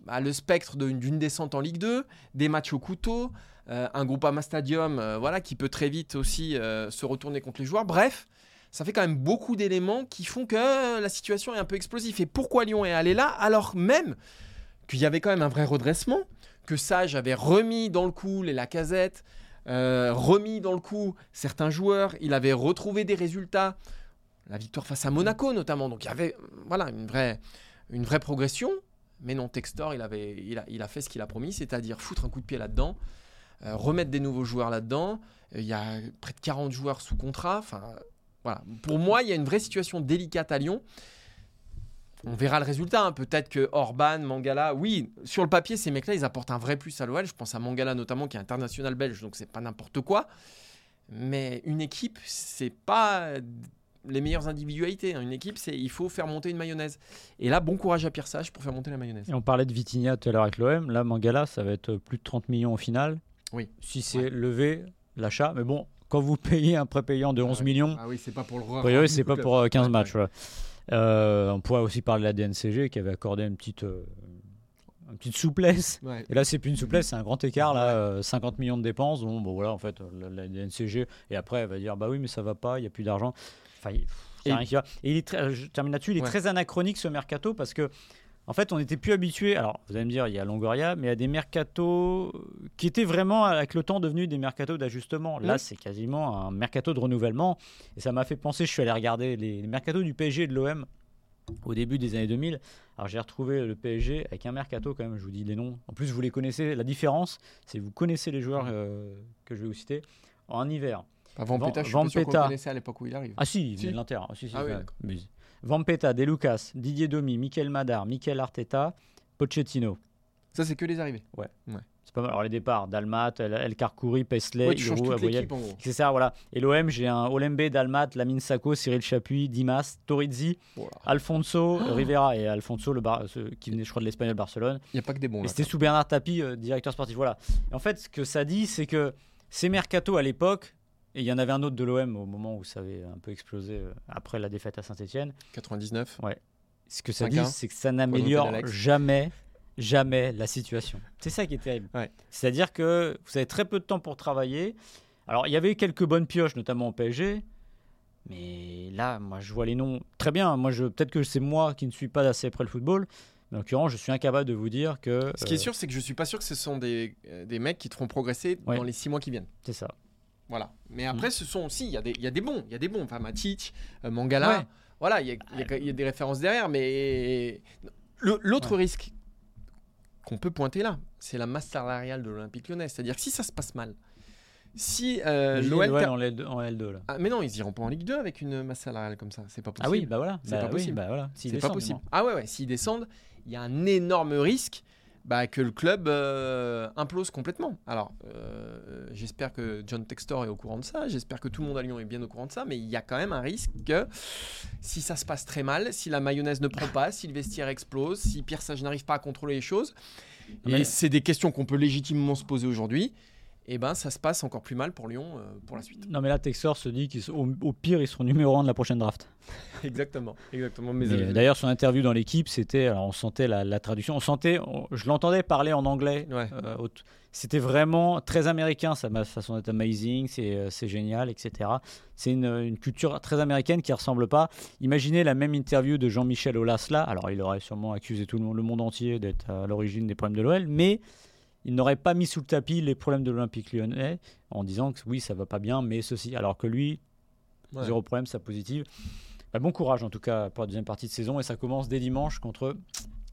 bah, le spectre d'une descente en Ligue 2, des matchs au couteau, euh, un Groupama Stadium euh, voilà, qui peut très vite aussi euh, se retourner contre les joueurs. Bref, ça fait quand même beaucoup d'éléments qui font que la situation est un peu explosive. Et pourquoi Lyon est allé là alors même qu'il y avait quand même un vrai redressement, que Sage avait remis dans le coup les Lacazette, euh, remis dans le coup certains joueurs, il avait retrouvé des résultats, la victoire face à Monaco notamment, donc il y avait voilà, une, vraie, une vraie progression, mais non, Textor, il, avait, il, a, il a fait ce qu'il a promis, c'est-à-dire foutre un coup de pied là-dedans, euh, remettre des nouveaux joueurs là-dedans, Euh, il y a près de 40 joueurs sous contrat, enfin voilà, pour moi, il y a une vraie situation délicate à Lyon. On verra le résultat. hein. Peut-être que Orban, Mangala, oui, sur le papier, ces mecs-là, ils apportent un vrai plus à l'OL. Je pense à Mangala notamment, qui est international belge, donc c'est pas n'importe quoi. Mais une équipe, c'est pas les meilleures individualités. hein. Une équipe, c'est il faut faire monter une mayonnaise. Et là, bon courage à Pierre Sage pour faire monter la mayonnaise. Et on parlait de Vitinha tout à l'heure avec l'OM. Là, Mangala, ça va être plus de 30 millions au final. Oui. Si c'est Ouais. levé, l'achat. Mais bon, quand vous payez un prépayant de 11 ouais. millions, Ah oui, c'est pas pour le a priori, c'est pas pour euh, 15 Ouais, matchs. ouais. Euh, on pourrait aussi parler de la DNCG qui avait accordé une petite, euh, une petite souplesse. Ouais. Et là, c'est plus une souplesse, c'est un grand écart. Là, euh, 50 millions de dépenses. Bon, bon, voilà, en fait, la, la DNCG. Et après, elle va dire bah oui, mais ça va pas, il n'y a plus d'argent. Enfin, il y a Et- rien qui va. Et il est très- je termine là-dessus, il est très anachronique ce mercato parce que. En fait, on n'était plus habitué. Alors, vous allez me dire, il y a Longoria, mais il y a des mercatos qui étaient vraiment, avec le temps, devenus des mercatos d'ajustement. Là, c'est quasiment un mercato de renouvellement. Et ça m'a fait penser, je suis allé regarder les, les mercatos du PSG et de l'OM au début des années 2000. Alors, j'ai retrouvé le PSG avec un mercato, quand même, je vous dis les noms. En plus, vous les connaissez. La différence, c'est que vous connaissez les joueurs euh, que je vais vous citer en hiver. Pas Vampeta, je suis Van pas sûr Peta. connaissait à l'époque où il arrive. Ah si, il Si. vient de l'Inter. Ah, si, si, Ah oui. Mais- Vampeta, De Lucas, Didier Domi, Mikel Madar, Mikel Arteta, Pochettino. Ça, c'est que les arrivées. C'est pas mal. Alors les départs, Dalmat, El, El Karkouri, Paisley, Ouais, gros. C'est ça, voilà. Et l'OM, j'ai un Olembe, Dalmat, Lamine Sacco, Cyril Chapuis, Dimas, Torizzi, Voilà. Alfonso, Oh. Rivera et Alfonso, le Bar- ce- qui venait, je crois, de l'Espagnol Barcelone. Il n'y a pas que des bons c'était sous Bernard Tapie, euh, directeur sportif. Voilà. Et en fait, ce que ça dit, c'est que ces mercatos à l'époque, et il y en avait un autre de l'OM au moment où ça avait un peu explosé euh, après la défaite à Saint-Etienne, 99. ce que ça 5-1, dit, c'est que ça n'améliore jamais, jamais la situation. C'est ça qui est terrible. Ouais. C'est-à-dire que vous avez très peu de temps pour travailler. Alors, il y avait quelques bonnes pioches, notamment au PSG. Mais là, moi, je vois les noms très bien. Moi, je peut-être que c'est moi qui ne suis pas assez près le football. Mais en l'occurrence, je suis incapable de vous dire que. Ce qui est euh, sûr, c'est que je suis pas sûr que ce sont des, euh, des mecs qui te feront progresser Ouais. dans les six mois qui viennent. C'est ça. Voilà. Mais après, ce sont aussi, il y, a des- il y a des bons. Il y a des bons. Enfin, Matic, euh, Mangala. Ouais. Voilà, il y, y a- il y a des références derrière. Mais l'autre risque qu'on peut pointer là, c'est la masse salariale de l'Olympique lyonnais. C'est-à-dire que si ça se passe mal, si euh, l'OL. en L2, en L2, là. Ah, mais non, ils iront pas en Ligue 2 avec une masse salariale comme ça. C'est pas possible. Ah oui, bah voilà. C'est Bah pas oui, possible. bah voilà. C'est pas possible. Ah ouais, ouais, s'ils descendent, il y a un énorme risque bah, que le club euh, implose complètement. Alors, euh, j'espère que John Textor est au courant de ça, j'espère que tout le monde à Lyon est bien au courant de ça, mais il y a quand même un risque que si ça se passe très mal, si la mayonnaise ne prend pas, si le vestiaire explose, si Pierre Sage n'arrive pas à contrôler les choses, et Mais- c'est des questions qu'on peut légitimement se poser aujourd'hui, et ben ça se passe encore plus mal pour Lyon euh, pour la suite. Non, mais là, Texor se dit qu'au au pire, ils seront numéro 1 de la prochaine draft. exactement, exactement. Euh, D'ailleurs, son interview dans l'équipe, c'était. Alors, on sentait la, la traduction. On sentait. on- je l'entendais parler en anglais. Ouais. euh, c'était vraiment très américain, sa façon d'être amazing, c'est c'est génial, etc. C'est une, une culture très américaine qui ressemble pas. Imaginez la même interview de Jean-Michel Aulas là. Alors, il aurait sûrement accusé tout le monde, le monde entier d'être à l'origine des problèmes de l'OL, mais il n'aurait pas mis sous le tapis les problèmes de l'Olympique lyonnais en disant que oui, ça va pas bien, mais ceci. Alors que lui, ouais. Zéro problème, ça positive. Bah, bon courage en tout cas pour la deuxième partie de saison et ça commence dès dimanche contre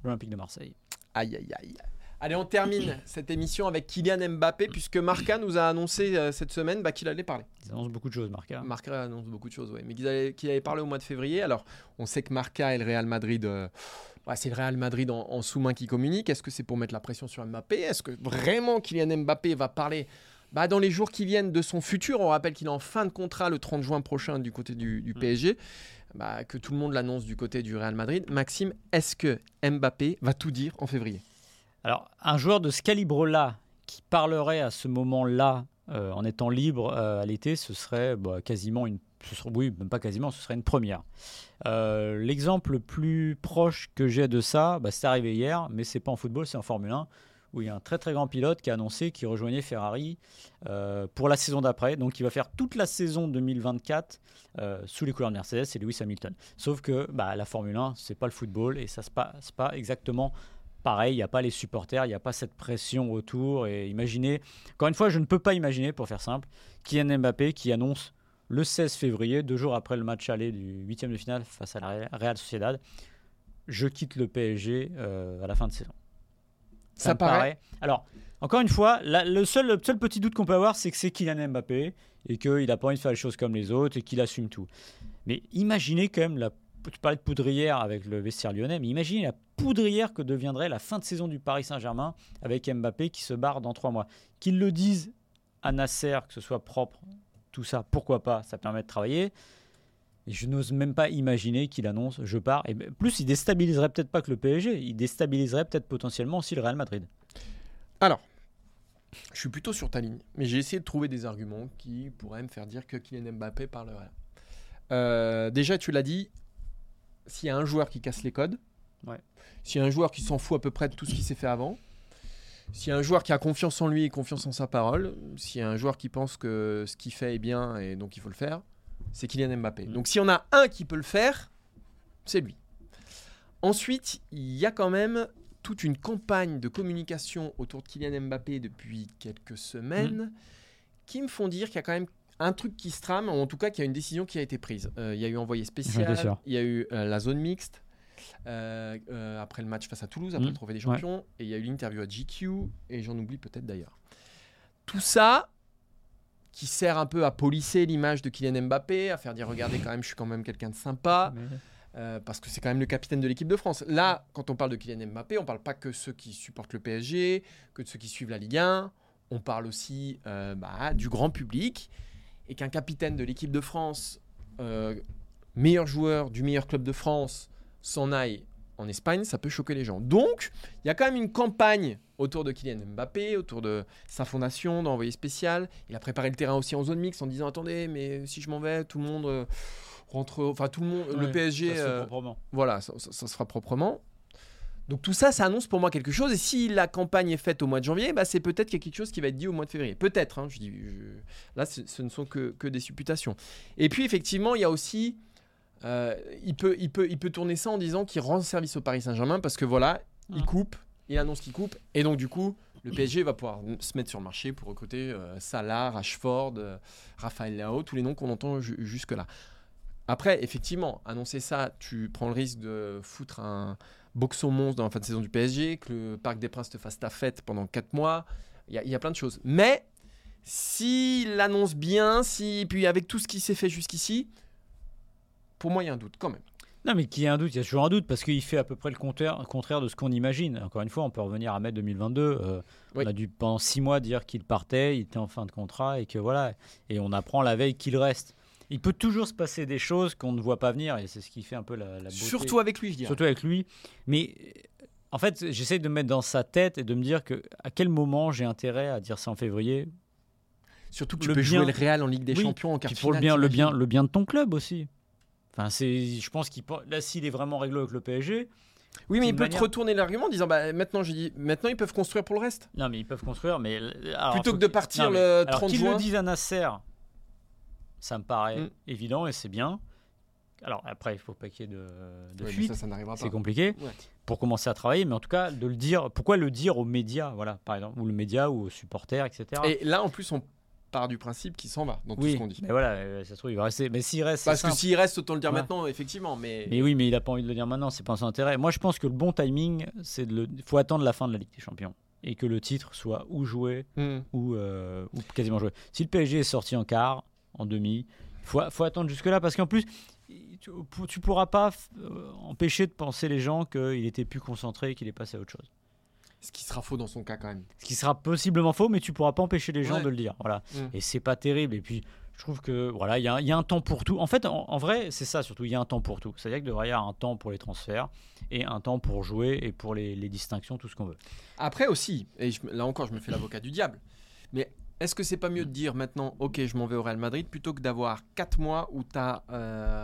l'Olympique de Marseille. Aïe, aïe, aïe. Allez, on termine cette émission avec Kylian Mbappé, puisque Marca nous a annoncé euh, cette semaine bah, qu'il allait parler. Ils annoncent beaucoup de choses, Marca. Marca annonce beaucoup de choses, oui. Mais qu'il allait, qu'il allait parler au mois de février. Alors, on sait que Marca et le Real Madrid. euh, ouais, c'est le Real Madrid en, en sous-main qui communique. Est-ce que c'est pour mettre la pression sur Mbappé? Est-ce que vraiment Kylian Mbappé va parler? Bah, dans les jours qui viennent de son futur On rappelle qu'il est en fin de contrat le 30 juin prochain du côté du, du PSG. Bah, que tout le monde l'annonce du côté du Real Madrid. Maxime, est-ce que Mbappé va tout dire en février? Alors, un joueur de ce calibre-là, qui parlerait à ce moment-là, euh, en étant libre euh, à l'été, ce serait bah, quasiment une. Oui, même pas quasiment, ce serait une première. Euh, L'exemple le plus proche que j'ai de ça, bah, c'est arrivé hier, mais c'est pas en football, c'est en Formule 1, où il y a un très très grand pilote qui a annoncé qu'il rejoignait Ferrari euh, pour la saison d'après. Donc il va faire toute la saison 2024 euh, sous les couleurs de Mercedes, c'est Lewis Hamilton. Sauf que bah, la Formule 1, c'est pas le football et ça se passe pas exactement pareil. Il n'y a pas les supporters, il n'y a pas cette pression autour. Et imaginez, encore une fois, je ne peux pas imaginer, pour faire simple, Kylian Mbappé qui annonce le 16 février, deux jours après le match aller du huitième de finale face à la Real Sociedad, je quitte le PSG euh, à la fin de saison. Ça paraît- Alors, encore une fois, la- le, seul, le seul petit doute qu'on peut avoir, c'est que c'est Kylian Mbappé et qu'il n'a pas envie de faire les choses comme les autres et qu'il assume tout. Mais imaginez quand même, la, tu parlais de poudrière avec le vestiaire lyonnais, mais imaginez la poudrière que deviendrait la fin de saison du Paris Saint-Germain avec Mbappé qui se barre dans trois mois. Qu'ils le disent à Nasser, que ce soit propre, tout ça, pourquoi pas, ça permet de travailler. Et je n'ose même pas imaginer qu'il annonce je pars. Et plus, il déstabiliserait peut-être pas que le PSG, il déstabiliserait peut-être potentiellement aussi le Real Madrid. Alors, je suis plutôt sur ta ligne, mais j'ai essayé de trouver des arguments qui pourraient me faire dire que Kylian Mbappé parlerait. Euh, déjà, tu l'as dit, s'il y a un joueur qui casse les codes, Ouais. s'il y a un joueur qui s'en fout à peu près de tout ce qui s'est fait avant, s'il y a un joueur qui a confiance en lui et confiance en sa parole, s'il y a un joueur qui pense que ce qu'il fait est bien et donc il faut le faire, c'est Kylian Mbappé. Mm. Donc s'il y en a un qui peut le faire, c'est lui. Ensuite, il y a quand même toute une campagne de communication autour de Kylian Mbappé depuis quelques semaines qui me font dire qu'il y a quand même un truc qui se trame, ou en tout cas qu'il y a une décision qui a été prise. Euh, il y a eu envoyé spécial, il y a eu euh, la zone mixte, euh, euh, après le match face à Toulouse, après Mm, le Trophée des Champions, et il y a eu l'interview à GQ, et j'en oublie peut-être d'ailleurs. Tout ça qui sert un peu à polisser l'image de Kylian Mbappé, à faire dire regardez quand même, je suis quand même quelqu'un de sympa. Euh, parce que c'est quand même le capitaine de l'équipe de France. Là, quand on parle de Kylian Mbappé, on parle pas que ceux qui supportent le PSG, que de ceux qui suivent la Ligue 1. On parle aussi euh, bah, du grand public. Et qu'un capitaine de l'équipe de France, euh, meilleur joueur du meilleur club de France, s'en aille en Espagne, ça peut choquer les gens. Donc, il y a quand même une campagne autour de Kylian Mbappé, autour de sa fondation, d'envoyé spécial. Il a préparé le terrain aussi en zone mixte en disant attendez, mais si je m'en vais, tout le monde euh, rentre, enfin tout le monde, le PSG. ça se euh, proprement. voilà, ça, ça- ça se fera proprement. Donc tout ça, ça annonce pour moi quelque chose. Et si la campagne est faite au mois de janvier, bah, c'est peut-être qu'il y a quelque chose qui va être dit au mois de février. Peut-être. hein, je dis, je- Là, ce, ce ne sont que, que des supputations. Et puis effectivement, il y a aussi, euh, il peut, il peut, il peut tourner ça en disant qu'il rend service au Paris Saint-Germain parce que voilà, il Ah. coupe, il annonce qu'il coupe, et donc du coup. Le PSG va pouvoir se mettre sur le marché pour recruter euh, Salah, Rashford, euh, Raphaël Leao, tous les noms qu'on entend ju- jusque-là. Après, effectivement, annoncer ça, tu prends le risque de foutre un boxon monstre dans la fin de saison du PSG, que le Parc des Princes te fasse ta fête pendant 4 mois. Il y, a- il y a plein de choses. Mais s'il annonce bien, si, puis avec tout ce qui s'est fait jusqu'ici, pour moi, il y a un doute quand même. Non, mais qu'il y ait un doute, il y a toujours un doute parce qu'il fait à peu près le contraire, contraire de ce qu'on imagine. Encore une fois, on peut revenir à mai 2022. euh, Oui. On a dû pendant six mois dire qu'il partait, il était en fin de contrat et que voilà. Et on apprend la veille qu'il reste. Il peut toujours se passer des choses qu'on ne voit pas venir et c'est ce qui fait un peu la, la beauté. Surtout avec lui, je dirais. Surtout avec lui. Mais euh, en fait, j'essaie de me mettre dans sa tête et de me dire que à quel moment j'ai intérêt à dire ça en février? Surtout que tu le peux bien- jouer le Real en Ligue des Oui, Champions en quart pour le bien, le bien, le bien de ton club aussi. Enfin, c'est, je pense qu'il là, s'il est vraiment réglé avec le PSG, Oui, mais il peut manière- te retourner l'argument en disant bah, maintenant, ils peuvent construire pour le reste. Non, mais ils peuvent construire, mais alors, Plutôt que de qu'ils- partir Non, mais- le alors 30 qu'ils juin. le disent à Nasser, ça me paraît Mm. évident et c'est bien. Alors après, il faut pas qu'il y ait de, de Ouais, fuite, ça, ça n'arrivera pas. c'est compliqué Ouais. pour commencer à travailler, mais en tout cas de le dire. Pourquoi le dire aux médias, voilà, par exemple, ou le média ou aux supporters, etc. Et là, en plus, on part du principe qu'il s'en va dans tout oui, ce qu'on dit. mais voilà, euh, ça se trouve il va rester. Mais s'il reste, c'est Parce que s'il reste, autant le dire Ouais. maintenant, effectivement. Mais, Mais oui, mais il a pas envie de le dire maintenant, c'est pas son intérêt. Moi, je pense que le bon timing, c'est de le. Il faut attendre la fin de la Ligue des Champions. et que le titre soit ou joué Hmm. ou, euh, ou quasiment joué. Si le PSG est sorti en quart, en demi, il faut, faut attendre jusque-là parce qu'en plus, tu, tu pourras pas euh, empêcher de penser les gens qu'il était plus concentré et qu'il est passé à autre chose. Ce qui sera faux dans son cas quand même. Ce qui sera possiblement faux, mais tu pourras pas empêcher les gens Ouais. de le dire. Voilà. Mm. Et c'est pas terrible. Et puis, je trouve que voilà, il y, a un- il y a un temps pour tout. En fait, en, en vrai, c'est ça surtout. Il y a un temps pour tout. C'est-à-dire qu'il devrait y avoir un temps pour les transferts et un temps pour jouer et pour les, les distinctions, tout ce qu'on veut. Après aussi, et je- là encore je me fais l'avocat du diable, mais est-ce que c'est pas mieux de dire maintenant, ok, je m'en vais au Real Madrid, plutôt que d'avoir 4 mois où tu as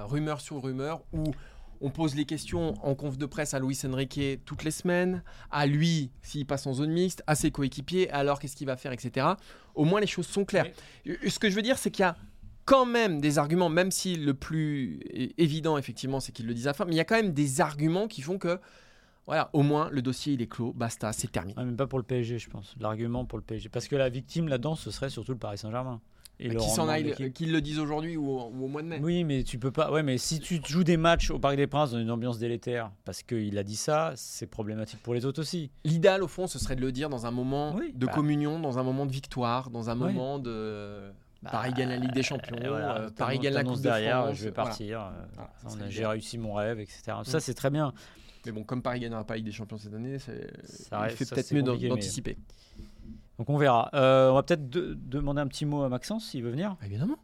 rumeur sur rumeur, où on pose les questions en conf de presse à Luis Enrique toutes les semaines, à lui s'il passe en zone mixte, à ses coéquipiers, alors qu'est-ce qu'il va faire, etc. Au moins les choses sont claires. Ce que je veux dire, c'est qu'il y a quand même des arguments, même si le plus évident, effectivement, c'est qu'ils le disent à la fin, mais il y a quand même des arguments qui font que, voilà, au moins le dossier il est clos, basta, c'est terminé. Même pas pour le PSG, je pense. L'argument pour le PSG. Parce que la victime là-dedans, ce serait surtout le Paris Saint-Germain. Et s'en de qu'ils le disent aujourd'hui ou, au- ou au mois de mai. Oui, mais tu peux pas. Ouais, mais si tu joues des matchs au Parc des Princes dans une ambiance délétère, parce qu'il a dit ça, c'est problématique pour les autres aussi. L'idéal, au fond, ce serait de le dire dans un moment Oui, de bah. communion, dans un moment de victoire, dans un moment de. Bah, Paris gagne la Ligue des Champions, voilà, euh, t'annonces- Paris gagne la Coupe de derrière, France. je vais partir. euh, Voilà, J'ai réussi mon rêve, etc. Ça, Mm. c'est très bien. Mais bon, comme Paris gagnera pas la Ligue des Champions cette année, c'est- Ça il fait peut-être mieux mais- d'anticiper. Donc on verra. Euh, on va peut-être de- demander un petit mot à Maxence s'il veut venir, Évidemment.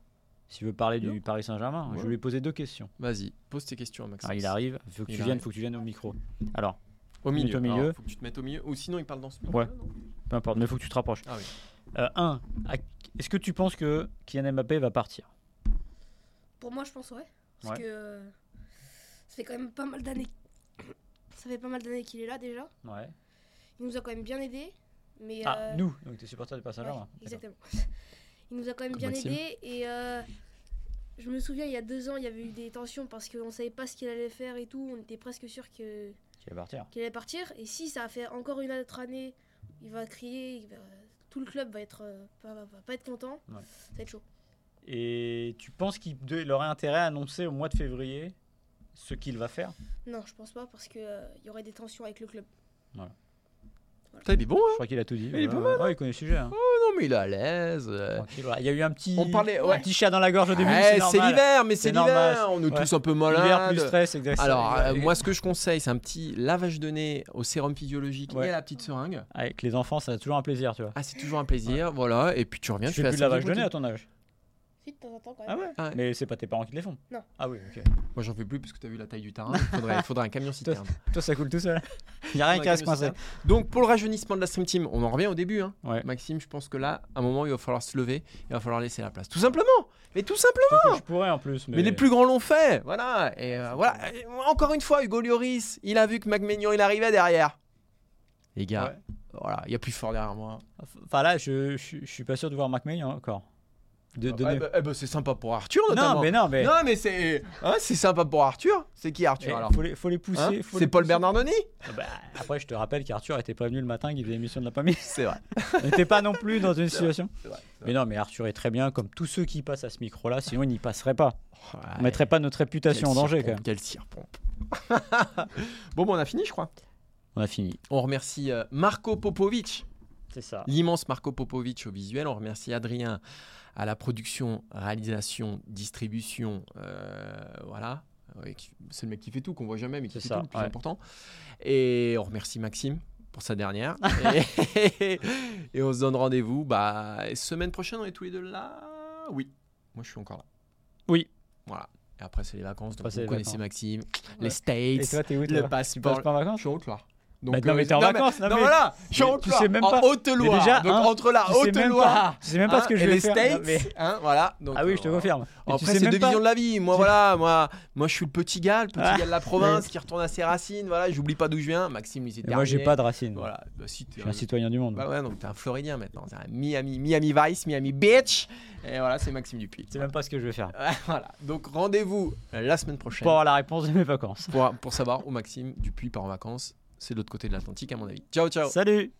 s'il veut parler Non. du Paris Saint-Germain. Je Ouais. vais lui poser deux questions. Vas-y, pose tes questions à Maxence. Alors, il arrive, il faut que Il tu viennes, faut que tu viennes au micro. Alors, Au milieu. au milieu. Alors, faut que tu te mettes au milieu. Ou sinon, il parle dans ce micro. Ouais. peu importe, mais il faut que tu te rapproches. Ah oui. Euh, un, est-ce que tu penses que Kylian Mbappé va partir? Pour moi, je pense ouais. Parce Ouais. que euh, ça fait quand même pas mal d'années. Ça fait pas mal d'années qu'il est là déjà. Ouais. Il nous a quand même bien aidé. Mais Ah, euh, nous, donc tu es supporter du Paris Saint-Germain. Exactement. Il nous a quand même Comme bien Maxime. aidé et euh, je me souviens il y a deux ans il y avait eu des tensions parce qu'on savait pas ce qu'il allait faire et tout. On était presque sûr que Qui va partir qu'il allait partir. Et si ça a fait encore une autre année, il va crier, il va- tout le club va être euh, va pas être content. Ouais. Ça va être chaud. Et tu penses qu'il aurait intérêt à annoncer au mois de février ce qu'il va faire? Non, je pense pas parce que euh, y aurait des tensions avec le club. Putain, il est bon, Je hein crois qu'il a tout dit. Il est pas ouais, ouais, il connaît le sujet. hein. Non, mais il est à l'aise. euh. Tranquille. Il y a eu un petit, On parlait- un ouais. petit chat dans la gorge au début. Ouais, c'est normal. l'hiver, mais c'est C'est normal. l'hiver. On est Ouais. tous un peu L'hiver malades. plus stress, exactement. Alors, euh, moi, ce que je conseille, c'est un petit lavage de nez au sérum physiologique Ouais. et à la petite seringue. Avec les enfants, ça a toujours un plaisir, tu vois. Ah, c'est toujours un plaisir, voilà. Et puis tu reviens, tu tu, fais fais plus de la lavage de nez à ton âge. Si de temps en temps quand même. Ah ouais, Ah ouais. Mais c'est pas tes parents qui te les font? Non. Ah oui, ok. Moi, j'en fais plus parce que tu as vu la taille du terrain. Il faudrait, un camion citerne. Toi, ça coule tout seul. Il y a rien qui coincer. citerne. Donc, pour le rajeunissement de la Stream Team, on en revient au début. Hein. Ouais. Maxime, je pense que là, à un moment, il va falloir se lever. Il va falloir laisser la place. Tout simplement. Mais tout simplement. Je pourrais en plus. Mais, Mais, les plus grands l'ont fait. Voilà. Et euh, voilà. Et encore une fois, Hugo Lloris, il a vu que Magménion, il arrivait derrière. Les gars, Ouais. voilà, il y a plus fort derrière moi. Enfin là, je, je, je suis pas sûr de voir McMahon encore. De, Eh ben, eh ben, c'est sympa pour Arthur, notamment. non, mais non, mais. Non, mais c'est hein, c'est sympa pour Arthur. C'est qui Eh, Arthur alors faut, les, faut les pousser. Hein faut C'est les Paul pousser. Bernardoni Ah bah, après, je te rappelle qu'Arthur était pas venu le matin, qu'il faisait l'émission de la famille. C'est vrai. On n'était pas non plus dans une C'est vrai, situation. c'est vrai, c'est Mais non, mais Arthur est très bien, comme tous ceux qui passent à ce micro-là, sinon il n'y passerait pas. On Ouais. mettrait pas notre réputation en danger, quand même. Quel cire-pompe. bon, bon, on a fini, je crois. On a fini. On remercie euh, Marco Popovic, C'est ça. l'immense Marco Popovic au visuel. On remercie Adrien à la production, réalisation, distribution. euh, voilà. C'est le mec qui fait tout, qu'on voit jamais, mais qui fait ça, tout, le plus ouais. important. Et on remercie Maxime pour sa dernière. et, et on se donne rendez-vous. Bah, semaine prochaine, on est tous les deux là. Oui, moi je suis encore là. Oui. Voilà. Et après, c'est les vacances. Donc Après, vous connaissez vacances. Maxime, Ouais. les States, Et toi, t'es où le passeport. passes pas en Je suis en Haute-Loire. Bah, non, mais t'es en euh, vacances, non, non, mais- voilà, je suis en mais tu sais même en pas- Haute-Loire. Mais déjà, donc hein, entre la Haute-Loire tu sais même pas hein, ce que je vais les faire. States, Non, mais- hein, voilà. Donc, Ah oui, je te euh, confirme. Mais tu Après, c'est deux pas- visions de la vie. Moi, voilà, moi, moi, je suis le petit gars, le petit Ah, gars de la province qui retourne à ses racines. Voilà, j'oublie pas d'où je viens. Maxime, lui, c'est moi, j'ai pas de racines. Voilà, bah, si, Je suis un citoyen du monde. Bah ouais, donc t'es un Floridien maintenant. T'es un Miami, Miami Vice, Miami Bitch. Et voilà, c'est Maxime Dupuis. C'est même pas ce que je vais faire. voilà. Donc rendez-vous euh, la semaine prochaine Pour avoir la réponse de mes vacances. pour, pour savoir où Maxime Dupuis part en vacances. C'est de l'autre côté de l'Atlantique, à mon avis. Ciao, ciao. Salut